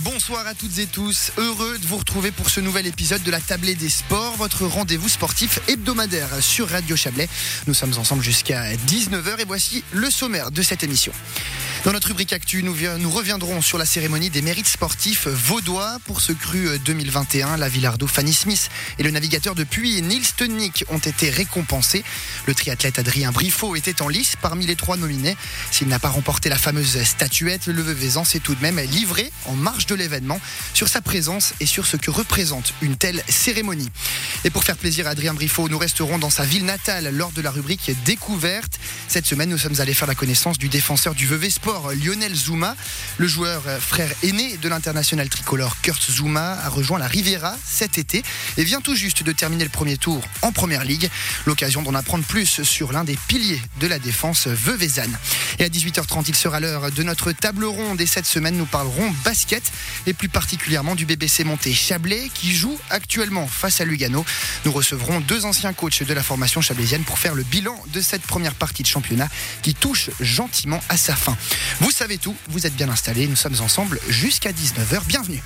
Bonsoir à toutes et tous, heureux de vous retrouver pour ce nouvel épisode de la Tablée des Sports, votre rendez-vous sportif hebdomadaire sur Radio Chablais. Nous sommes ensemble jusqu'à 19h et voici le sommaire de cette émission. Dans notre rubrique Actu, nous, reviendrons sur la cérémonie des mérites sportifs vaudois pour ce cru 2021. La Villardo Fanny Smith et le navigateur de Puy Nils Tunnik ont été récompensés. Le triathlète Adrien Briffaut était en lice parmi les trois nominés. S'il n'a pas remporté la fameuse statuette, le Veuvezan s'est tout de même livré en marge de l'événement sur sa présence et sur ce que représente une telle cérémonie. Et pour faire plaisir à Adrien Briffaut, nous resterons dans sa ville natale lors de la rubrique Découverte. Cette semaine, nous sommes allés faire la connaissance du défenseur du Vevey Sport Lionel Zuma. Le joueur euh, frère aîné de l'international tricolore Kurt Zuma a rejoint la Riviera cet été et vient tout juste de terminer le premier tour en première ligue. L'occasion d'en apprendre plus sur l'un des piliers de la défense veuvezane. Et à 18h30, il sera l'heure de notre table ronde et cette semaine, nous parlerons basket et plus particulièrement du BBC Monté Chablais qui joue actuellement face à Lugano. Nous recevrons deux anciens coachs de la formation chablaisienne pour faire le bilan de cette première partie de championnat qui touche gentiment à sa fin. Vous savez tout, vous êtes bien installés, nous sommes ensemble jusqu'à 19h. Bienvenue.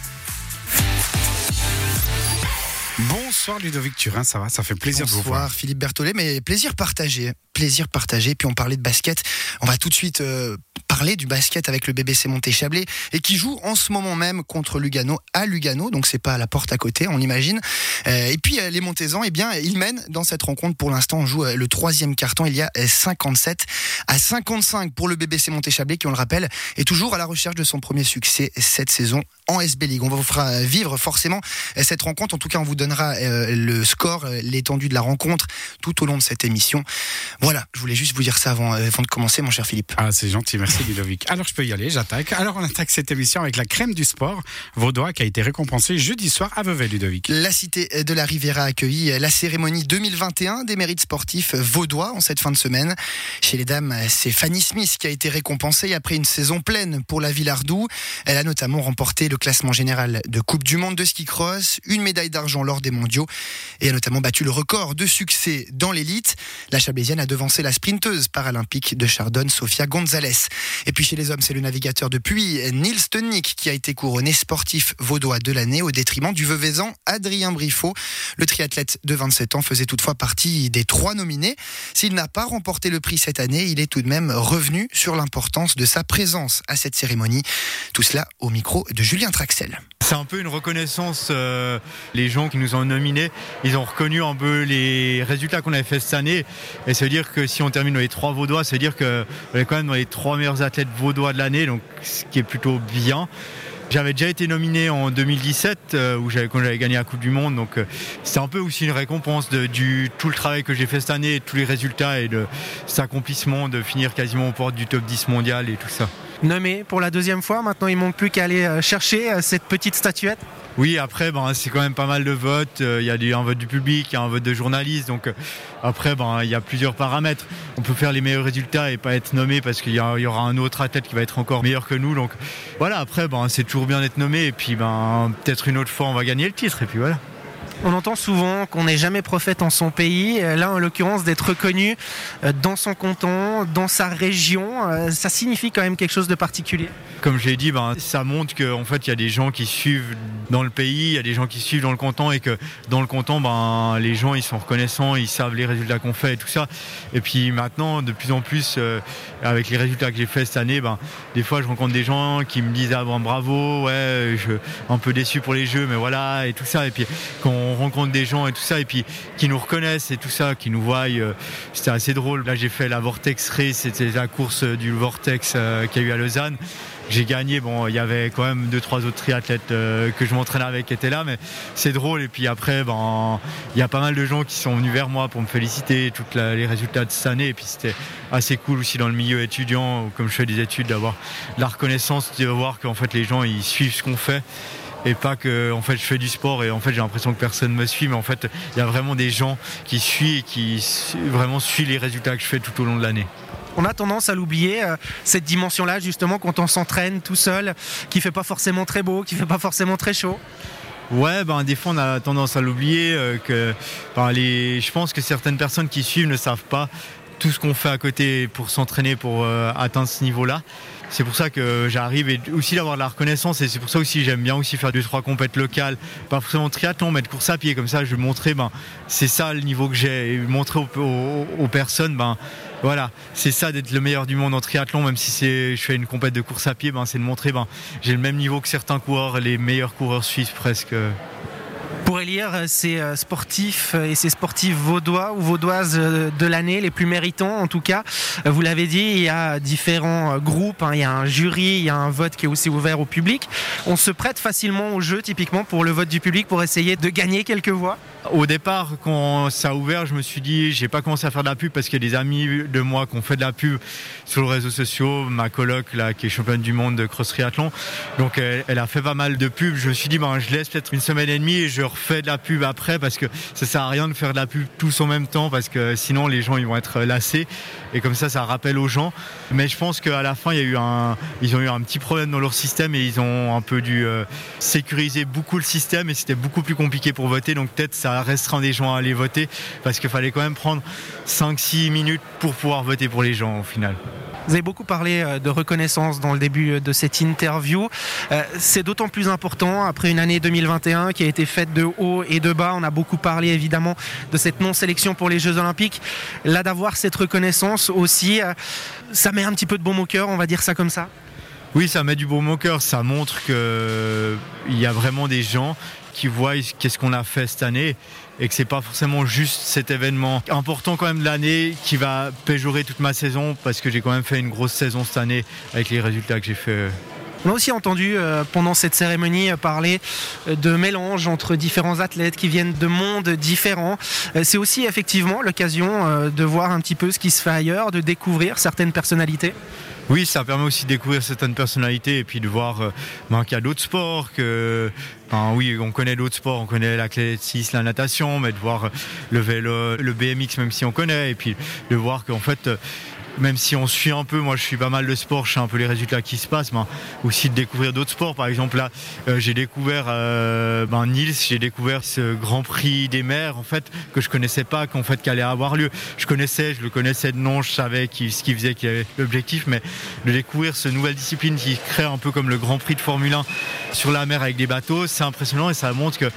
Bonsoir Ludovic Turin, ça va, ça fait plaisir Bonsoir, de vous voir. Philippe Berthollet, mais plaisir partagé, plaisir partagé. Puis on parlait de basket, on va tout de suite euh, parler du basket avec le BBC Monté Chablais et qui joue en ce moment même contre Lugano à Lugano, donc c'est pas à la porte à côté, on l'imagine. Euh, et puis euh, les Montésans, eh bien ils mènent dans cette rencontre pour l'instant. On joue le troisième carton, il y a 57 à 55 pour le BBC Monté Chablais qui, on le rappelle, est toujours à la recherche de son premier succès cette saison en SB League. On vous fera vivre forcément cette rencontre. En tout cas, on vous donnera le score, l'étendue de la rencontre tout au long de cette émission. Voilà, je voulais juste vous dire ça avant, avant de commencer, mon cher Philippe. Ah, c'est gentil, merci Ludovic. Alors, je peux y aller, j'attaque. Alors, on attaque cette émission avec la crème du sport vaudois qui a été récompensée jeudi soir à Vevey, Ludovic. La cité de la Riviera a accueilli la cérémonie 2021 des mérites sportifs vaudois en cette fin de semaine. Chez les dames, c'est Fanny Smith qui a été récompensée après une saison pleine pour la Villardou. Elle a notamment remporté le classement général de Coupe du Monde de ski cross, une médaille d'argent lors des mondiaux et a notamment battu le record de succès dans l'élite. La Chablaisienne a devancé la sprinteuse paralympique de Chardonne, Sofia Gonzalez. Et puis chez les hommes, c'est le navigateur de Puy, Nils Tunnik, qui a été couronné sportif vaudois de l'année au détriment du Veuvezan Adrien Briffaut. Le triathlète de 27 ans faisait toutefois partie des trois nominés. S'il n'a pas remporté le prix cette année, il est tout de même revenu sur l'importance de sa présence à cette cérémonie. Tout cela au micro de Julien Traxel. C'est un peu une reconnaissance. Euh, les gens qui nous ont nominés, ils ont reconnu un peu les résultats qu'on avait fait cette année. Et veut dire que si on termine dans les trois Vaudois, veut dire qu'on est quand même dans les trois meilleurs athlètes Vaudois de l'année, donc ce qui est plutôt bien. J'avais déjà été nominé en 2017 euh, où j'avais quand j'avais gagné la Coupe du Monde, donc euh, c'est un peu aussi une récompense de du tout le travail que j'ai fait cette année, tous les résultats et de cet accomplissement de finir quasiment aux portes du top 10 mondial et tout ça. Nommé pour la deuxième fois, maintenant il manque plus qu'à aller chercher cette petite statuette. Oui, après, ben, c'est quand même pas mal de votes. Il y a un vote du public, il y a un vote de journalistes. Donc après, ben, il y a plusieurs paramètres. On peut faire les meilleurs résultats et pas être nommé parce qu'il y, aura un autre athlète qui va être encore meilleur que nous. Donc voilà, après, ben, c'est toujours bien d'être nommé. Et puis ben, peut-être une autre fois, on va gagner le titre. Et puis. On entend souvent qu'on n'est jamais prophète en son pays. Là, en l'occurrence, d'être reconnu dans son canton, dans sa région, ça signifie quand même quelque chose de particulier. Comme je l'ai dit, ben, ça montre qu'en fait, il y a des gens qui suivent dans le pays, il y a des gens qui suivent dans le canton et que dans le canton, ben, les gens, ils sont reconnaissants, ils savent les résultats qu'on fait et tout ça. Et puis maintenant, de plus en plus, euh, avec les résultats que j'ai fait cette année, ben, des fois, je rencontre des gens qui me disent ah bravo, ouais, je un peu déçu pour les jeux, mais voilà et tout ça. On rencontre des gens et tout ça, et puis qui nous reconnaissent et tout ça, qui nous voient, euh, c'était assez drôle. Là, j'ai fait la Vortex Race, c'était la course du Vortex euh, qu'il y a eu à Lausanne j'ai gagné. Bon, il y avait quand même deux trois autres triathlètes euh, que je m'entraînais avec qui étaient là, mais c'est drôle. Et puis après, ben, il y a pas mal de gens qui sont venus vers moi pour me féliciter tous les résultats de cette année. Et puis c'était assez cool aussi dans le milieu étudiant, comme je fais des études, d'avoir la reconnaissance, de voir qu'en fait les gens ils suivent ce qu'on fait et pas que en fait je fais du sport et en fait j'ai l'impression que personne me suit mais en fait il y a vraiment des gens qui suivent et qui vraiment suivent les résultats que je fais tout au long de l'année on a tendance à l'oublier, euh, cette dimension-là, justement, quand on s'entraîne tout seul, qui fait pas forcément très beau, qui fait pas forcément très chaud. Ouais, ben, des fois on a tendance à l'oublier. Euh, que, ben, je pense que certaines personnes qui suivent ne savent pas tout ce qu'on fait à côté pour s'entraîner pour euh, atteindre ce niveau-là. C'est pour ça que j'arrive aussi d'avoir de la reconnaissance et c'est pour ça aussi j'aime bien aussi faire deux trois compètes locales, pas forcément triathlon, mais de course à pied comme ça. Je vais montrer, ben c'est ça le niveau que j'ai et montrer aux, personnes, ben voilà, c'est ça d'être le meilleur du monde en triathlon, même si je fais une compète de course à pied, ben c'est de montrer, ben j'ai le même niveau que certains coureurs, les meilleurs coureurs suisses presque pour élire ces euh, sportifs et ces sportifs vaudois ou vaudoises euh, de l'année, les plus méritants en tout cas. Euh, vous l'avez dit, il y a différents groupes, hein. il y a un jury, il y a un vote qui est aussi ouvert au public. On se prête facilement au jeu typiquement pour le vote du public pour essayer de gagner quelques voix? Au départ, quand ça a ouvert, je me suis dit, j'ai pas commencé à faire de la pub parce qu'il y a des amis de moi qui ont fait de la pub sur les réseaux sociaux. Ma coloc, là, qui est championne du monde de cross triathlon, donc elle, a fait pas mal de pubs. Je me suis dit, ben, je laisse peut-être une semaine et demie et je refais de la pub après parce que ça sert à rien de faire de la pub tous en même temps parce que sinon les gens ils vont être lassés et comme ça, ça rappelle aux gens. Mais je pense qu'à la fin, il y a eu un, ils ont eu un petit problème dans leur système et ils ont un peu dû euh, sécuriser beaucoup le système et c'était beaucoup plus compliqué pour voter. Donc peut-être ça ça restreint des gens à aller voter parce qu'il fallait quand même prendre 5-6 minutes pour pouvoir voter pour les gens au final. Vous avez beaucoup parlé euh, de reconnaissance dans le début euh, de cette interview. Euh, c'est d'autant plus important après une année 2021 qui a été faite de haut et de bas. On a beaucoup parlé évidemment de cette non-sélection pour les Jeux Olympiques. Là, d'avoir cette reconnaissance aussi, ça met un petit peu de baume au cœur, on va dire ça comme ça? Oui, ça met du baume au cœur. Ça montre qu'il y a vraiment des gens qui voient qu'est-ce qu'on a fait cette année et que c'est pas forcément juste cet événement important quand même de l'année qui va péjorer toute ma saison parce que j'ai quand même fait une grosse saison cette année avec les résultats que j'ai fait. On a aussi entendu euh, pendant cette cérémonie euh, parler euh, de mélange entre différents athlètes qui viennent de mondes différents. C'est aussi effectivement l'occasion de voir un petit peu ce qui se fait ailleurs, de découvrir certaines personnalités. Oui, ça permet aussi de découvrir certaines personnalités et puis de voir ben, qu'il y a d'autres sports, que oui, on connaît d'autres sports, on connaît l'athlétisme, la natation, mais de voir le vélo, le BMX même si on connaît, et puis de voir qu'en fait même si on suit un peu, moi je suis pas mal de sport, je sais un peu les résultats qui se passent, mais aussi de découvrir d'autres sports. Par exemple là, euh, j'ai découvert euh, ben, j'ai découvert ce Grand Prix des mers en fait que je connaissais pas, qu'en fait allait avoir lieu. Je connaissais, je le connaissais de nom, je savais ce qu'il faisait, qu'il avait l'objectif, mais de découvrir ce nouvelle discipline qui crée un peu comme le Grand Prix de Formule 1 sur la mer avec des bateaux, c'est impressionnant et ça montre que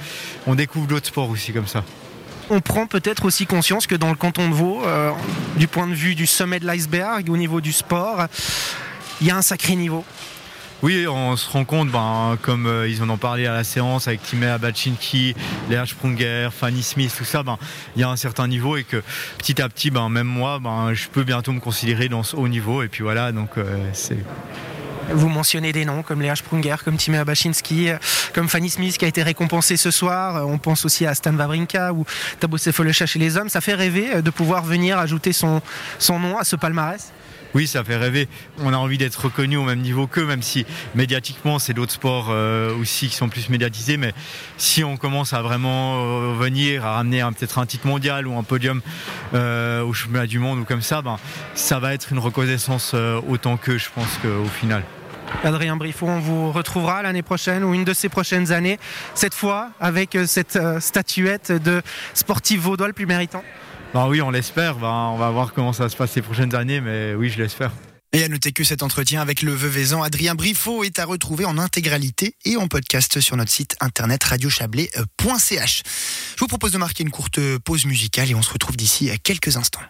on découvre d'autres sports aussi comme ça on prend peut-être aussi conscience que dans le canton de Vaud, euh, du point de vue du sommet de l'iceberg, au niveau du sport, il y a un sacré niveau. Oui, on se rend compte, ben, comme euh, ils en ont parlé à la séance avec Timea Bachinki, Léa Sprunger, Fanny Smith, tout ça, ben, il y a un certain niveau et que petit à petit, ben, même moi, je peux bientôt me considérer dans ce haut niveau. Et puis voilà, donc euh, c'est vous mentionnez des noms comme Léa Sprunger, comme Timea Bachinski, comme Fanny Smith qui a été récompensée ce soir. On pense aussi à Stan Wawrinka ou Tabo Sefolosha chez les hommes. Ça fait rêver de pouvoir venir ajouter son, son nom à ce palmarès oui, ça fait rêver. On a envie d'être reconnu au même niveau qu'eux, même si médiatiquement, c'est d'autres sports euh, aussi qui sont plus médiatisés. Mais si on commence à vraiment euh, venir, à ramener peut-être un titre mondial ou un podium euh, au championnat du monde ou comme ça, ben, ça va être une reconnaissance autant que je pense qu'au final. Adrien Briffon, on vous retrouvera l'année prochaine ou une de ces prochaines années, cette fois avec cette statuette de sportif vaudois le plus méritant bah oui, on l'espère. Bah, on va voir comment ça se passe les prochaines années, mais oui, je l'espère. Et à noter que cet entretien avec le Veuvezan Adrien Briffaut est à retrouver en intégralité et en podcast sur notre site internet radiochablais.ch. Je vous propose de marquer une courte pause musicale et on se retrouve d'ici quelques instants.